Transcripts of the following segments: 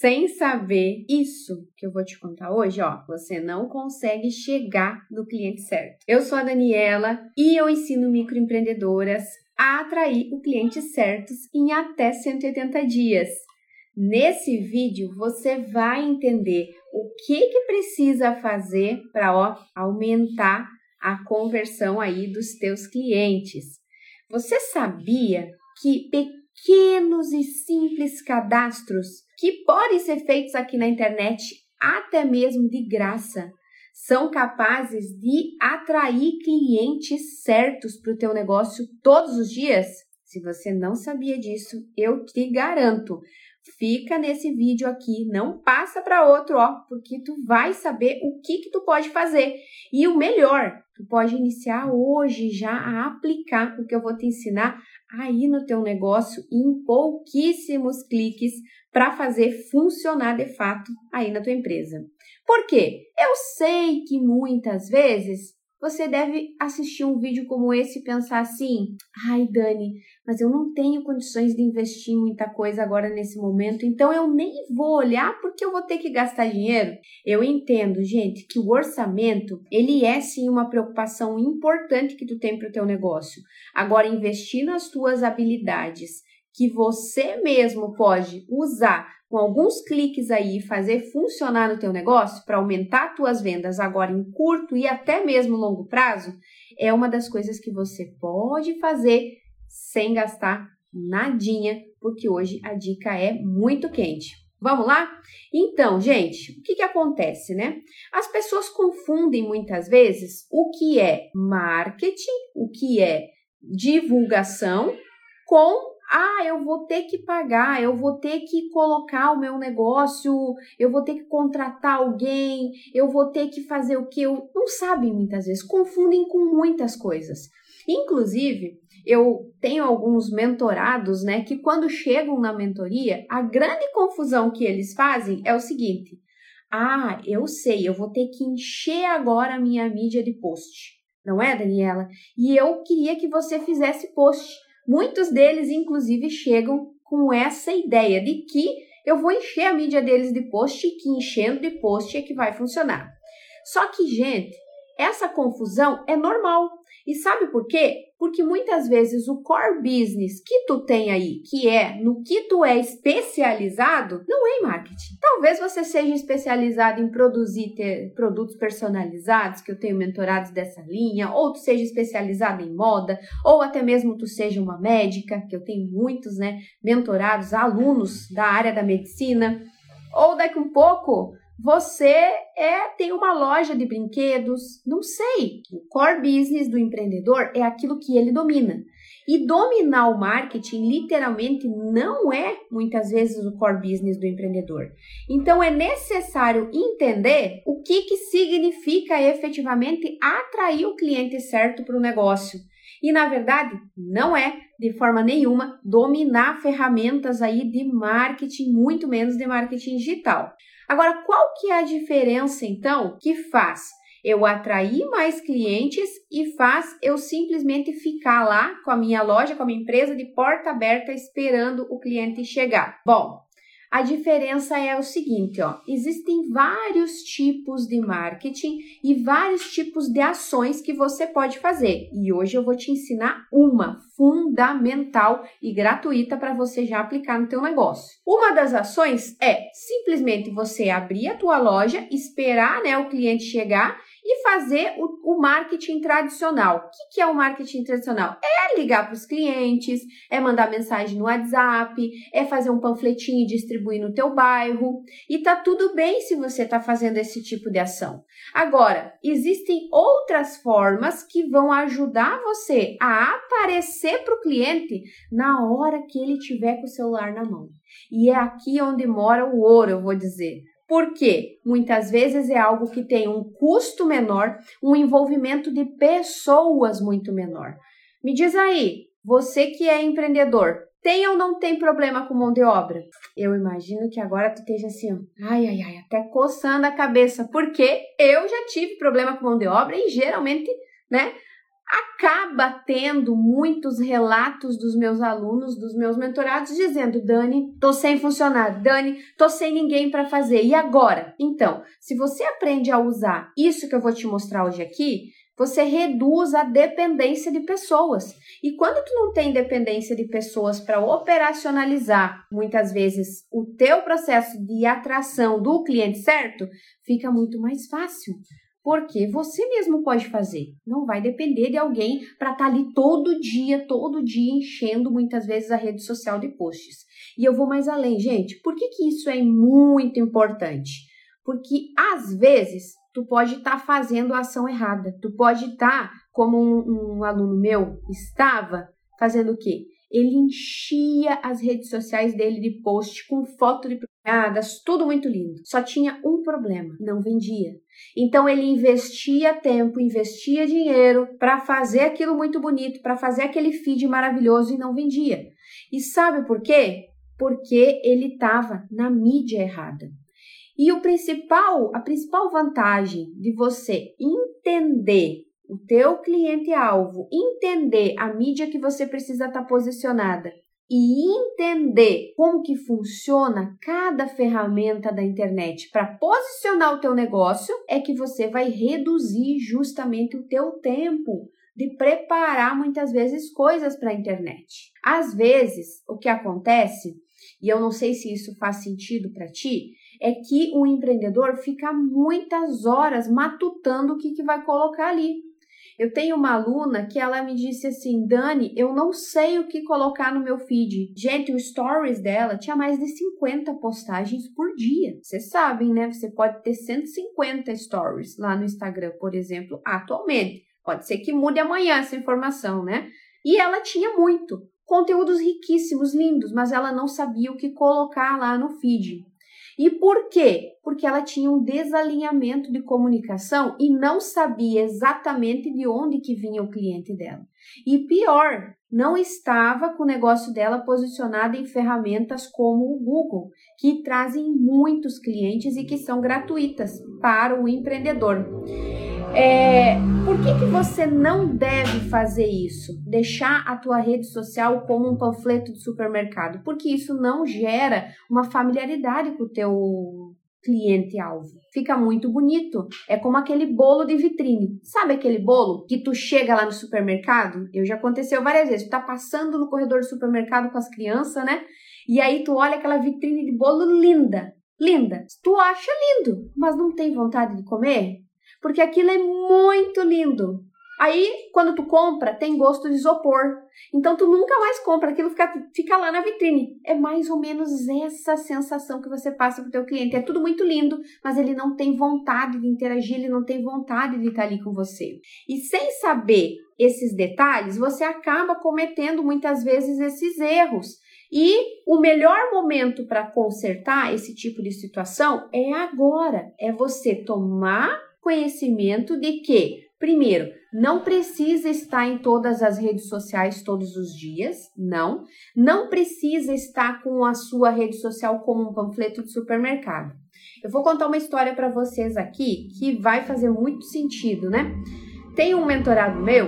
sem saber isso que eu vou te contar hoje, ó, você não consegue chegar no cliente certo. Eu sou a Daniela e eu ensino microempreendedoras a atrair o cliente certos em até 180 dias. Nesse vídeo você vai entender o que que precisa fazer para aumentar a conversão aí dos teus clientes. Você sabia que pequenos e simples cadastros que podem ser feitos aqui na internet, até mesmo de graça, são capazes de atrair clientes certos para o teu negócio todos os dias? Se você não sabia disso, eu te garanto. Fica nesse vídeo aqui, não passa para outro, ó, porque tu vai saber o que que tu pode fazer. E o melhor, tu pode iniciar hoje já a aplicar o que eu vou te ensinar aí no teu negócio em pouquíssimos cliques para fazer funcionar de fato aí na tua empresa. Por quê? Eu sei que muitas vezes você deve assistir um vídeo como esse e pensar assim: ai, Dani, mas eu não tenho condições de investir em muita coisa agora nesse momento, então eu nem vou olhar porque eu vou ter que gastar dinheiro. Eu entendo, gente, que o orçamento, ele é sim uma preocupação importante que tu tem para o teu negócio. Agora, investir nas tuas habilidades que você mesmo pode usar com alguns cliques aí e fazer funcionar no teu negócio para aumentar tuas vendas agora em curto e até mesmo longo prazo, é uma das coisas que você pode fazer sem gastar nadinha, porque hoje a dica é muito quente. Vamos lá? Então, gente, o que, que acontece, né? As pessoas confundem muitas vezes o que é marketing, o que é divulgação, com ah, eu vou ter que pagar, eu vou ter que colocar o meu negócio, eu vou ter que contratar alguém, eu vou ter que fazer o que eu não sabem muitas vezes, confundem com muitas coisas. Inclusive, eu tenho alguns mentorados, né, que quando chegam na mentoria, a grande confusão que eles fazem é o seguinte: "Ah, eu sei, eu vou ter que encher agora a minha mídia de post". Não é, Daniela? E eu queria que você fizesse post Muitos deles, inclusive, chegam com essa ideia de que eu vou encher a mídia deles de post e que enchendo de post é que vai funcionar. Só que, gente, essa confusão é normal. E sabe por quê? Porque muitas vezes o core business que tu tem aí, que é no que tu é especializado, não é em marketing. Talvez você seja especializado em produzir produtos personalizados, que eu tenho mentorados dessa linha, ou tu seja especializado em moda, ou até mesmo tu seja uma médica, que eu tenho muitos, né, mentorados, alunos da área da medicina, ou daqui um pouco você é tem uma loja de brinquedos, não sei. O core business do empreendedor é aquilo que ele domina. E dominar o marketing literalmente não é muitas vezes o core business do empreendedor. Então é necessário entender o que, que significa efetivamente atrair o cliente certo para o negócio. E na verdade, não é de forma nenhuma dominar ferramentas aí de marketing, muito menos de marketing digital. Agora, qual que é a diferença então que faz eu atrair mais clientes e faz eu simplesmente ficar lá com a minha loja, com a minha empresa de porta aberta esperando o cliente chegar? Bom, a diferença é o seguinte, ó, existem vários tipos de marketing e vários tipos de ações que você pode fazer. E hoje eu vou te ensinar uma fundamental e gratuita para você já aplicar no teu negócio. Uma das ações é simplesmente você abrir a tua loja, esperar, né, o cliente chegar e fazer o, o marketing tradicional. O que, que é o marketing tradicional? É ligar para os clientes, é mandar mensagem no WhatsApp, é fazer um panfletinho e distribuir no teu bairro. E tá tudo bem se você está fazendo esse tipo de ação. Agora, existem outras formas que vão ajudar você a aparecer para o cliente na hora que ele tiver com o celular na mão. E é aqui onde mora o ouro, eu vou dizer. Porque muitas vezes é algo que tem um custo menor, um envolvimento de pessoas muito menor. Me diz aí, você que é empreendedor, tem ou não tem problema com mão de obra? Eu imagino que agora tu esteja assim, ai, ai, ai, até coçando a cabeça, porque eu já tive problema com mão de obra e geralmente, né, acaba tendo muitos relatos dos meus alunos, dos meus mentorados, dizendo: Dani, tô sem funcionário, Dani, tô sem ninguém para fazer. E agora? Então, se você aprende a usar isso que eu vou te mostrar hoje aqui, você reduz a dependência de pessoas. E quando tu não tem dependência de pessoas para operacionalizar, muitas vezes, o teu processo de atração do cliente certo, fica muito mais fácil. Porque você mesmo pode fazer. Não vai depender de alguém para estar tá ali todo dia, todo dia enchendo muitas vezes a rede social de posts. E eu vou mais além, gente. Por que, que isso é muito importante? Porque às vezes tu pode estar tá fazendo a ação errada. Tu pode estar, tá, como um, um aluno meu estava, fazendo o quê? Ele enchia as redes sociais dele de post com foto de tudo muito lindo. Só tinha um problema, não vendia. Então ele investia tempo, investia dinheiro para fazer aquilo muito bonito, para fazer aquele feed maravilhoso e não vendia. E sabe por quê? Porque ele estava na mídia errada. E o principal, a principal vantagem de você entender o teu cliente alvo, entender a mídia que você precisa estar tá posicionada e entender como que funciona cada ferramenta da internet para posicionar o teu negócio, é que você vai reduzir justamente o teu tempo de preparar muitas vezes coisas para a internet. Às vezes, o que acontece, e eu não sei se isso faz sentido para ti, é que o empreendedor fica muitas horas matutando o que, que vai colocar ali. Eu tenho uma aluna que ela me disse assim, Dani, eu não sei o que colocar no meu feed. Gente, o stories dela tinha mais de 50 postagens por dia. Vocês sabem, né? Você pode ter 150 stories lá no Instagram, por exemplo, atualmente. Pode ser que mude amanhã essa informação, né? E ela tinha muito. Conteúdos riquíssimos, lindos, mas ela não sabia o que colocar lá no feed. E por quê? Porque ela tinha um desalinhamento de comunicação e não sabia exatamente de onde que vinha o cliente dela. E pior, não estava com o negócio dela posicionado em ferramentas como o Google, que trazem muitos clientes e que são gratuitas para o empreendedor. É, por que, que você não deve fazer isso? Deixar a tua rede social como um panfleto de supermercado? Porque isso não gera uma familiaridade com o teu cliente-alvo. Fica muito bonito. É como aquele bolo de vitrine. Sabe aquele bolo que tu chega lá no supermercado? Eu já aconteceu várias vezes. Tu tá passando no corredor do supermercado com as crianças, né? E aí tu olha aquela vitrine de bolo linda. Linda. Tu acha lindo, mas não tem vontade de comer? Porque aquilo é muito lindo. Aí, quando tu compra, tem gosto de isopor. Então, tu nunca mais compra, aquilo fica, fica lá na vitrine. É mais ou menos essa sensação que você passa pro teu cliente. É tudo muito lindo, mas ele não tem vontade de interagir, ele não tem vontade de estar ali com você. E sem saber esses detalhes, você acaba cometendo muitas vezes esses erros. E o melhor momento para consertar esse tipo de situação é agora. É você tomar conhecimento de que, primeiro, não precisa estar em todas as redes sociais todos os dias, não. Não precisa estar com a sua rede social como um panfleto de supermercado. Eu vou contar uma história para vocês aqui que vai fazer muito sentido, né? Tem um mentorado meu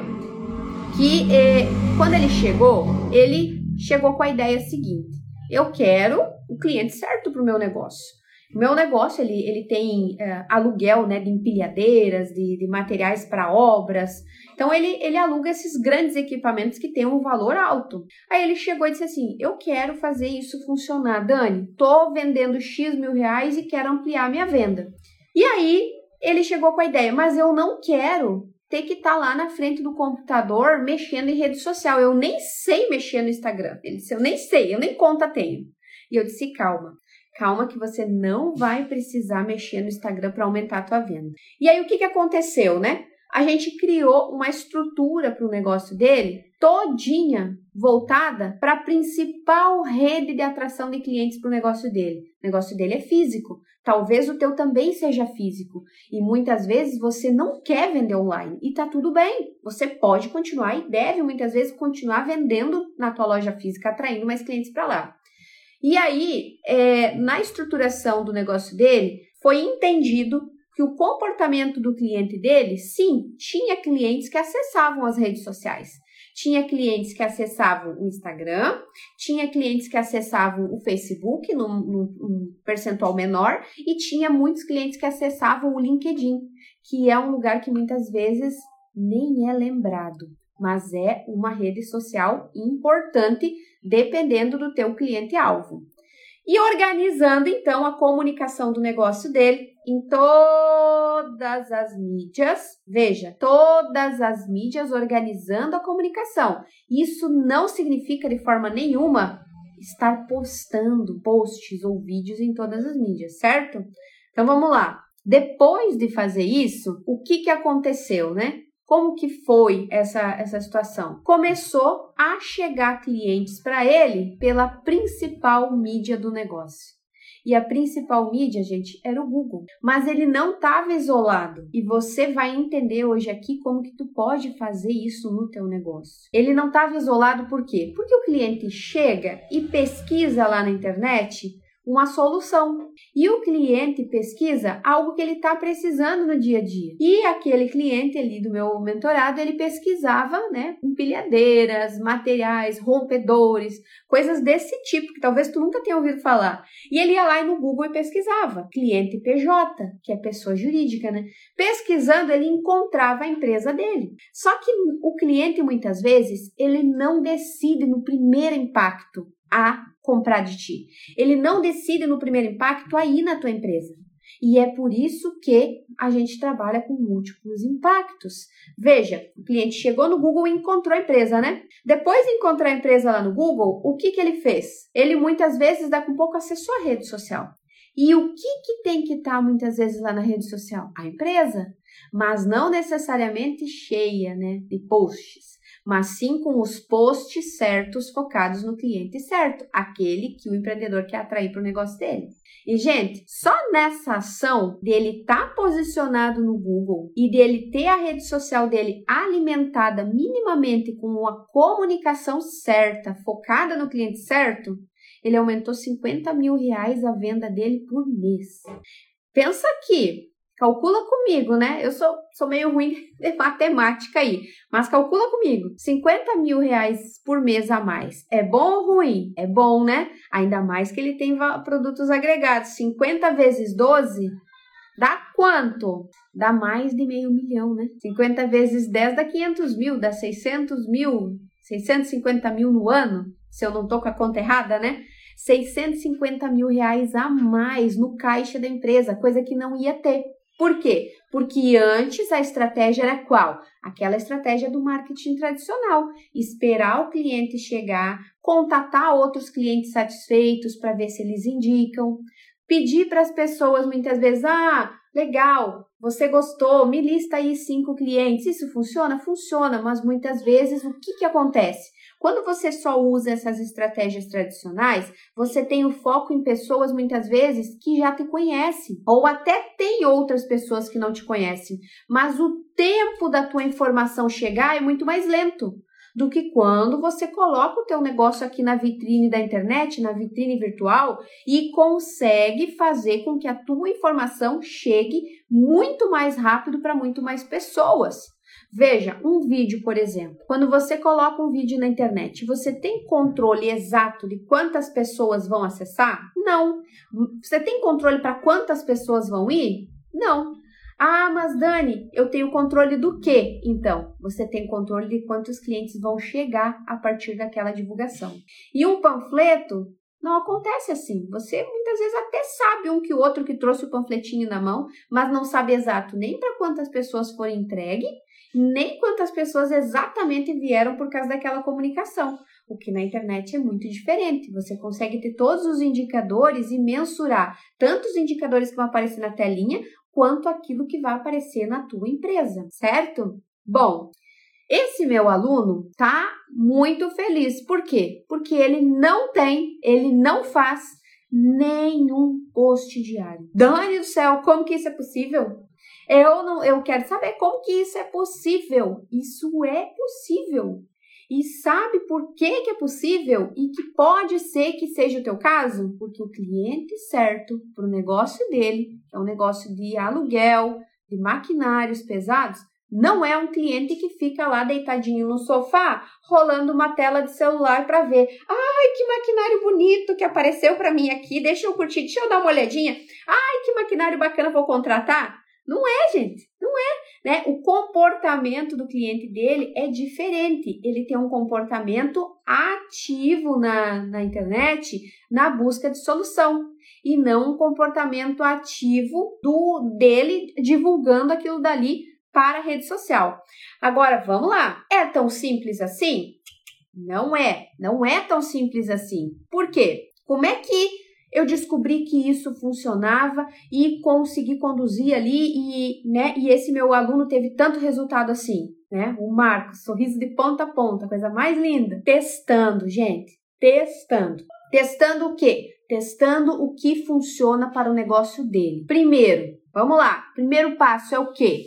que, eh, quando ele chegou, ele chegou com a ideia seguinte: eu quero o cliente certo para o meu negócio. Meu negócio, ele, ele tem é, aluguel né, de empilhadeiras, de, de materiais para obras. Então, ele, ele aluga esses grandes equipamentos que têm um valor alto. Aí ele chegou e disse assim, eu quero fazer isso funcionar. Dani, tô vendendo X mil reais e quero ampliar minha venda. E aí, ele chegou com a ideia, mas eu não quero ter que estar tá lá na frente do computador mexendo em rede social. Eu nem sei mexer no Instagram. Ele disse, eu nem sei, eu nem conta tenho. E eu disse, calma, Calma que você não vai precisar mexer no Instagram para aumentar a tua venda. E aí o que, que aconteceu, né? A gente criou uma estrutura para o negócio dele todinha voltada para a principal rede de atração de clientes para o negócio dele. O negócio dele é físico. Talvez o teu também seja físico. E muitas vezes você não quer vender online. E tá tudo bem. Você pode continuar e deve muitas vezes continuar vendendo na tua loja física, atraindo mais clientes para lá. E aí, é, na estruturação do negócio dele, foi entendido que o comportamento do cliente dele, sim, tinha clientes que acessavam as redes sociais. Tinha clientes que acessavam o Instagram, tinha clientes que acessavam o Facebook num, num, num percentual menor e tinha muitos clientes que acessavam o LinkedIn, que é um lugar que muitas vezes nem é lembrado, mas é uma rede social importante dependendo do teu cliente alvo. E organizando então a comunicação do negócio dele em todas as mídias. Veja, todas as mídias organizando a comunicação. Isso não significa de forma nenhuma estar postando posts ou vídeos em todas as mídias, certo? Então vamos lá. Depois de fazer isso, o que, que aconteceu, né? Como que foi essa, essa situação? Começou a chegar clientes para ele pela principal mídia do negócio. E a principal mídia, gente, era o Google. Mas ele não estava isolado. E você vai entender hoje aqui como que tu pode fazer isso no teu negócio. Ele não estava isolado por quê? Porque o cliente chega e pesquisa lá na internet uma solução. E o cliente pesquisa algo que ele está precisando no dia a dia. E aquele cliente ali do meu mentorado, ele pesquisava, né, empilhadeiras, materiais, rompedores, coisas desse tipo, que talvez tu nunca tenha ouvido falar. E ele ia lá no Google e pesquisava. Cliente PJ, que é pessoa jurídica, né? Pesquisando, ele encontrava a empresa dele. Só que o cliente, muitas vezes, ele não decide no primeiro impacto a comprar de ti. Ele não decide no primeiro impacto a ir na tua empresa. E é por isso que a gente trabalha com múltiplos impactos. Veja, o cliente chegou no Google e encontrou a empresa, né? Depois de encontrar a empresa lá no Google, o que, que ele fez? Ele muitas vezes dá com pouco acessou a rede social. E o que, que tem que estar tá, muitas vezes lá na rede social? A empresa, mas não necessariamente cheia né, de posts mas sim com os posts certos focados no cliente certo, aquele que o empreendedor quer atrair para o negócio dele. E, gente, só nessa ação dele estar tá posicionado no Google e dele ter a rede social dele alimentada minimamente com uma comunicação certa, focada no cliente certo, ele aumentou 50 mil reais a venda dele por mês. Pensa aqui, Calcula comigo, né? Eu sou, sou meio ruim de matemática aí, mas calcula comigo. 50 mil reais por mês a mais. É bom ou ruim? É bom, né? Ainda mais que ele tem produtos agregados. 50 vezes 12 dá quanto? Dá mais de meio milhão, né? 50 vezes 10 dá 500 mil, dá 600 mil, 650 mil no ano, se eu não tô com a conta errada, né? 650 mil reais a mais no caixa da empresa, coisa que não ia ter. Por quê? Porque antes a estratégia era qual? Aquela estratégia do marketing tradicional, esperar o cliente chegar, contatar outros clientes satisfeitos para ver se eles indicam, pedir para as pessoas muitas vezes, ah, legal, você gostou, me lista aí cinco clientes. Isso funciona? Funciona, mas muitas vezes o que, que acontece? Quando você só usa essas estratégias tradicionais, você tem o foco em pessoas muitas vezes que já te conhecem, ou até tem outras pessoas que não te conhecem, mas o tempo da tua informação chegar é muito mais lento do que quando você coloca o teu negócio aqui na vitrine da internet, na vitrine virtual e consegue fazer com que a tua informação chegue muito mais rápido para muito mais pessoas. Veja, um vídeo, por exemplo. Quando você coloca um vídeo na internet, você tem controle exato de quantas pessoas vão acessar? Não. Você tem controle para quantas pessoas vão ir? Não. Ah, mas Dani, eu tenho controle do quê? Então, você tem controle de quantos clientes vão chegar a partir daquela divulgação. E um panfleto não acontece assim. Você muitas vezes até sabe um que o outro que trouxe o panfletinho na mão, mas não sabe exato nem para quantas pessoas foram entregue nem quantas pessoas exatamente vieram por causa daquela comunicação. O que na internet é muito diferente. Você consegue ter todos os indicadores e mensurar tanto os indicadores que vão aparecer na telinha, quanto aquilo que vai aparecer na tua empresa, certo? Bom, esse meu aluno tá muito feliz. Por quê? Porque ele não tem, ele não faz nenhum post diário. Dani do céu, como que isso é possível? Eu não, eu quero saber como que isso é possível. Isso é possível. E sabe por que, que é possível e que pode ser que seja o teu caso? Porque o cliente certo para o negócio dele, que é um negócio de aluguel, de maquinários pesados, não é um cliente que fica lá deitadinho no sofá, rolando uma tela de celular para ver. Ai, que maquinário bonito que apareceu para mim aqui. Deixa eu curtir, deixa eu dar uma olhadinha. Ai, que maquinário bacana vou contratar. Não é, gente. Não é, né? O comportamento do cliente dele é diferente. Ele tem um comportamento ativo na, na internet na busca de solução e não um comportamento ativo do dele divulgando aquilo dali para a rede social. Agora, vamos lá. É tão simples assim? Não é. Não é tão simples assim. Por quê? Como é que eu descobri que isso funcionava e consegui conduzir ali e, né, e esse meu aluno teve tanto resultado assim, né? O Marcos, sorriso de ponta a ponta, coisa mais linda. Testando, gente, testando. Testando o quê? Testando o que funciona para o negócio dele. Primeiro, vamos lá. Primeiro passo é o quê?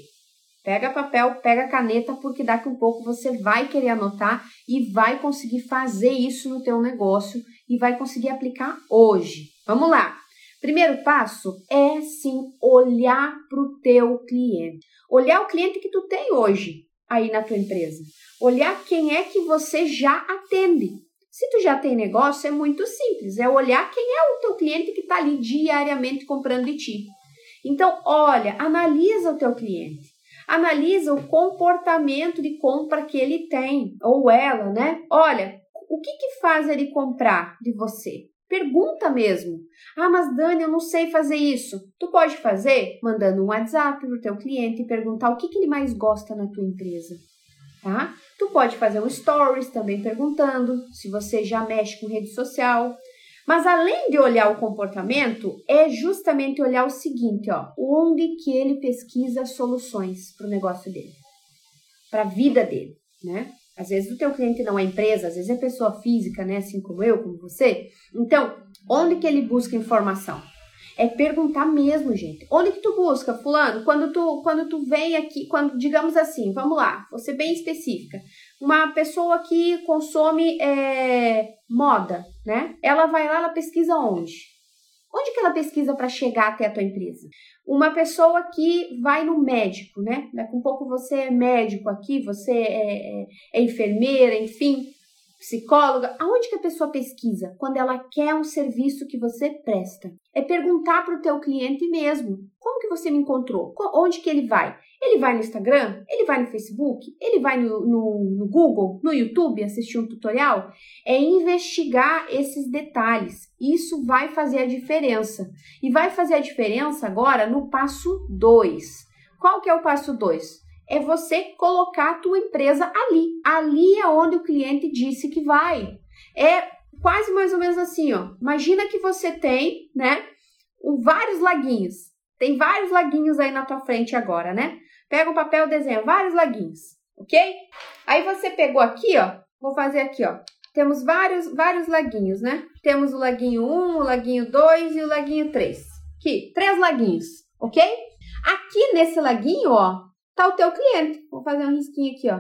Pega papel, pega caneta, porque daqui um pouco você vai querer anotar e vai conseguir fazer isso no teu negócio e vai conseguir aplicar hoje. Vamos lá. Primeiro passo é sim olhar para o teu cliente. Olhar o cliente que tu tem hoje aí na tua empresa. Olhar quem é que você já atende. Se tu já tem negócio, é muito simples. É olhar quem é o teu cliente que está ali diariamente comprando de ti. Então, olha, analisa o teu cliente analisa o comportamento de compra que ele tem, ou ela, né? Olha, o que, que faz ele comprar de você? Pergunta mesmo. Ah, mas Dani, eu não sei fazer isso. Tu pode fazer mandando um WhatsApp para o teu cliente e perguntar o que, que ele mais gosta na tua empresa. Tá? Tu pode fazer um stories também perguntando se você já mexe com rede social. Mas além de olhar o comportamento, é justamente olhar o seguinte, ó, onde que ele pesquisa soluções para o negócio dele, para a vida dele, né? Às vezes o teu cliente não é empresa, às vezes é pessoa física, né? Assim como eu, como você. Então, onde que ele busca informação? É perguntar mesmo, gente. Onde que tu busca, fulano? Quando tu, quando tu vem aqui, quando, digamos assim, vamos lá, vou ser bem específica uma pessoa que consome é, moda, né? Ela vai lá, ela pesquisa onde? Onde que ela pesquisa para chegar até a tua empresa? Uma pessoa que vai no médico, né? Daqui um pouco você é médico aqui, você é, é, é enfermeira, enfim, psicóloga. Aonde que a pessoa pesquisa? Quando ela quer um serviço que você presta. É perguntar para o teu cliente mesmo. Como que você me encontrou? Onde que ele vai? Ele vai no Instagram? Ele vai no Facebook? Ele vai no, no, no, Google, no YouTube assistir um tutorial? É investigar esses detalhes. Isso vai fazer a diferença. E vai fazer a diferença agora no passo 2. Qual que é o passo 2? É você colocar a tua empresa ali. Ali é onde o cliente disse que vai. É quase mais ou menos assim, ó. Imagina que você tem, né, vários laguinhos. Tem vários laguinhos aí na tua frente agora, né? Pega o papel, desenha vários laguinhos, ok? Aí você pegou aqui, ó, vou fazer aqui, ó. Temos vários, vários laguinhos, né? Temos o laguinho 1, o laguinho 2 e o laguinho 3. Aqui, três laguinhos, ok? Aqui nesse laguinho, ó, tá o teu cliente. Vou fazer um risquinho aqui, ó.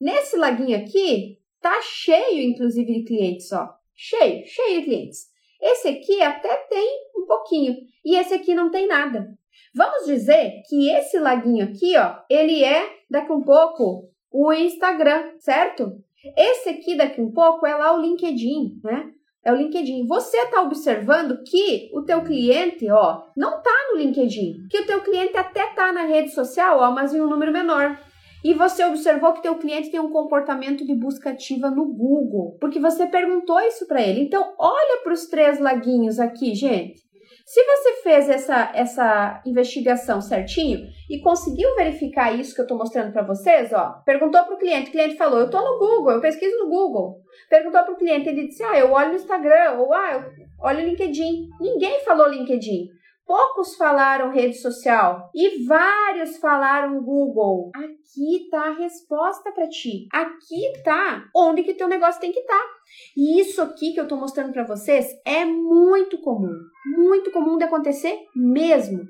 Nesse laguinho aqui, tá cheio, inclusive, de clientes, ó. Cheio, cheio de clientes. Esse aqui até tem um pouquinho. E esse aqui não tem nada. Vamos dizer que esse laguinho aqui, ó, ele é daqui um pouco o Instagram, certo? Esse aqui daqui um pouco é lá o LinkedIn, né? É o LinkedIn. Você está observando que o teu cliente, ó, não tá no LinkedIn, que o teu cliente até tá na rede social, ó, mas em um número menor. E você observou que teu cliente tem um comportamento de busca ativa no Google, porque você perguntou isso para ele. Então, olha para os três laguinhos aqui, gente. Se você fez essa, essa investigação certinho e conseguiu verificar isso que eu estou mostrando para vocês, ó, perguntou para o cliente, o cliente falou, eu estou no Google, eu pesquiso no Google. Perguntou para o cliente, ele disse, ah, eu olho no Instagram, ou ah, eu olho no LinkedIn. Ninguém falou LinkedIn. Poucos falaram rede social e vários falaram Google. Aqui tá a resposta para ti. Aqui tá onde que teu negócio tem que estar. Tá. E isso aqui que eu tô mostrando para vocês é muito comum, muito comum de acontecer mesmo.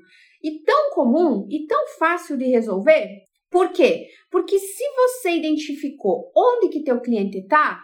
E tão comum e tão fácil de resolver Por quê? Porque se você identificou onde que teu cliente está,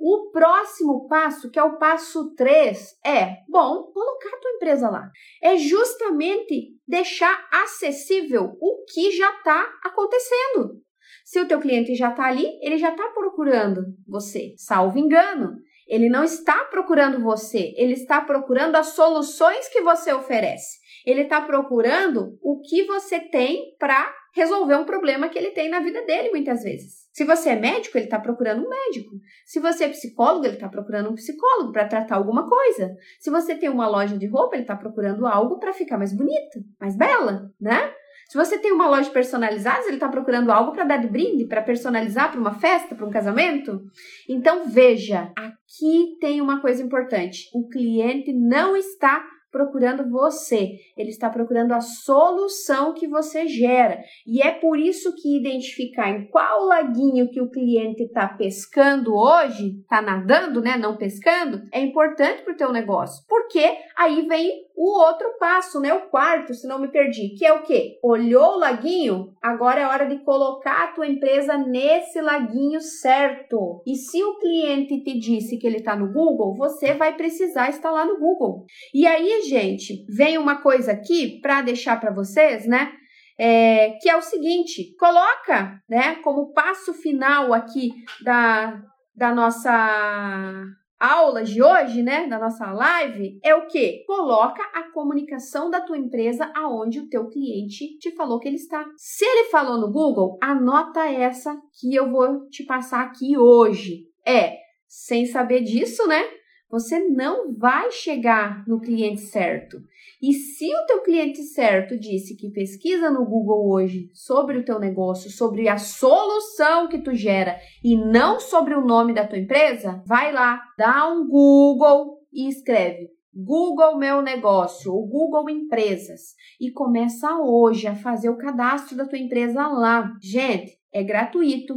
o próximo passo, que é o passo 3, é, bom, colocar a tua empresa lá. É justamente deixar acessível o que já está acontecendo. Se o teu cliente já está ali, ele já está procurando você, salvo engano. Ele não está procurando você, ele está procurando as soluções que você oferece. Ele está procurando o que você tem para resolver um problema que ele tem na vida dele muitas vezes. Se você é médico, ele está procurando um médico. Se você é psicólogo, ele está procurando um psicólogo para tratar alguma coisa. Se você tem uma loja de roupa, ele está procurando algo para ficar mais bonita, mais bela, né? Se você tem uma loja personalizada, ele está procurando algo para dar de brinde, para personalizar para uma festa, para um casamento. Então veja, aqui tem uma coisa importante: o cliente não está procurando você, ele está procurando a solução que você gera. E é por isso que identificar em qual laguinho que o cliente está pescando hoje, está nadando, né, não pescando, é importante para o teu negócio. Porque aí vem o outro passo, né, o quarto, se não me perdi, que é o quê? Olhou o laguinho? Agora é hora de colocar a tua empresa nesse laguinho certo. E se o cliente te disse que ele está no Google, você vai precisar estar lá no Google. E aí, gente, vem uma coisa aqui para deixar para vocês, né? É, que é o seguinte: coloca, né, como passo final aqui da, da nossa aula de hoje, né, da nossa live, é o que? Coloca a comunicação da tua empresa aonde o teu cliente te falou que ele está. Se ele falou no Google, anota essa que eu vou te passar aqui hoje. É, sem saber disso, né? Você não vai chegar no cliente certo. E se o teu cliente certo disse que pesquisa no Google hoje sobre o teu negócio, sobre a solução que tu gera e não sobre o nome da tua empresa, vai lá, dá um Google e escreve Google Meu Negócio ou Google Empresas e começa hoje a fazer o cadastro da tua empresa lá. Gente, é gratuito.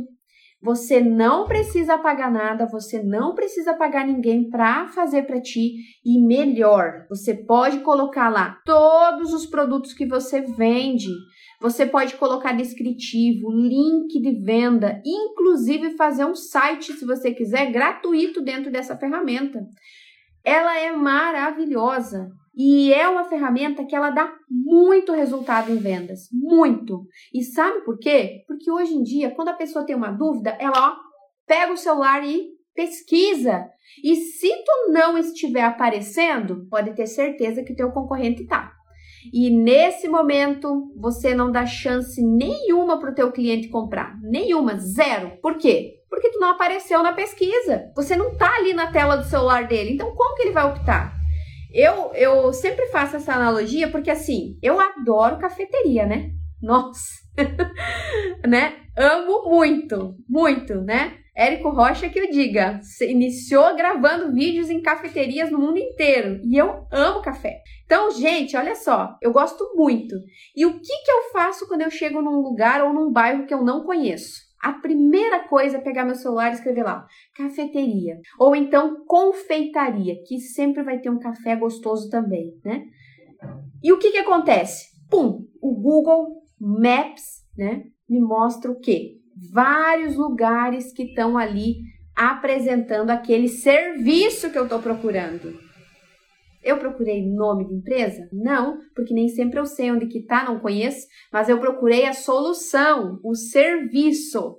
Você não precisa pagar nada, você não precisa pagar ninguém para fazer para ti e melhor, você pode colocar lá todos os produtos que você vende. Você pode colocar descritivo, link de venda, inclusive fazer um site se você quiser gratuito dentro dessa ferramenta. Ela é maravilhosa. E é uma ferramenta que ela dá muito resultado em vendas, muito. E sabe por quê? Porque hoje em dia, quando a pessoa tem uma dúvida, ela ó, pega o celular e pesquisa. E se tu não estiver aparecendo, pode ter certeza que teu concorrente tá. E nesse momento, você não dá chance nenhuma para o teu cliente comprar, nenhuma, zero. Por quê? Porque tu não apareceu na pesquisa. Você não tá ali na tela do celular dele. Então, como que ele vai optar? Eu, eu sempre faço essa analogia porque, assim, eu adoro cafeteria, né? Nossa! né? Amo muito, muito, né? Érico Rocha que eu diga, iniciou gravando vídeos em cafeterias no mundo inteiro e eu amo café. Então, gente, olha só, eu gosto muito. E o que que eu faço quando eu chego num lugar ou num bairro que eu não conheço? A primeira coisa é pegar meu celular e escrever lá, cafeteria. Ou então confeitaria, que sempre vai ter um café gostoso também, né? E o que que acontece? Pum, o Google Maps, né, me mostra o quê? Vários lugares que estão ali apresentando aquele serviço que eu estou procurando. Eu procurei nome de empresa? Não, porque nem sempre eu sei onde que tá, não conheço, mas eu procurei a solução, o serviço.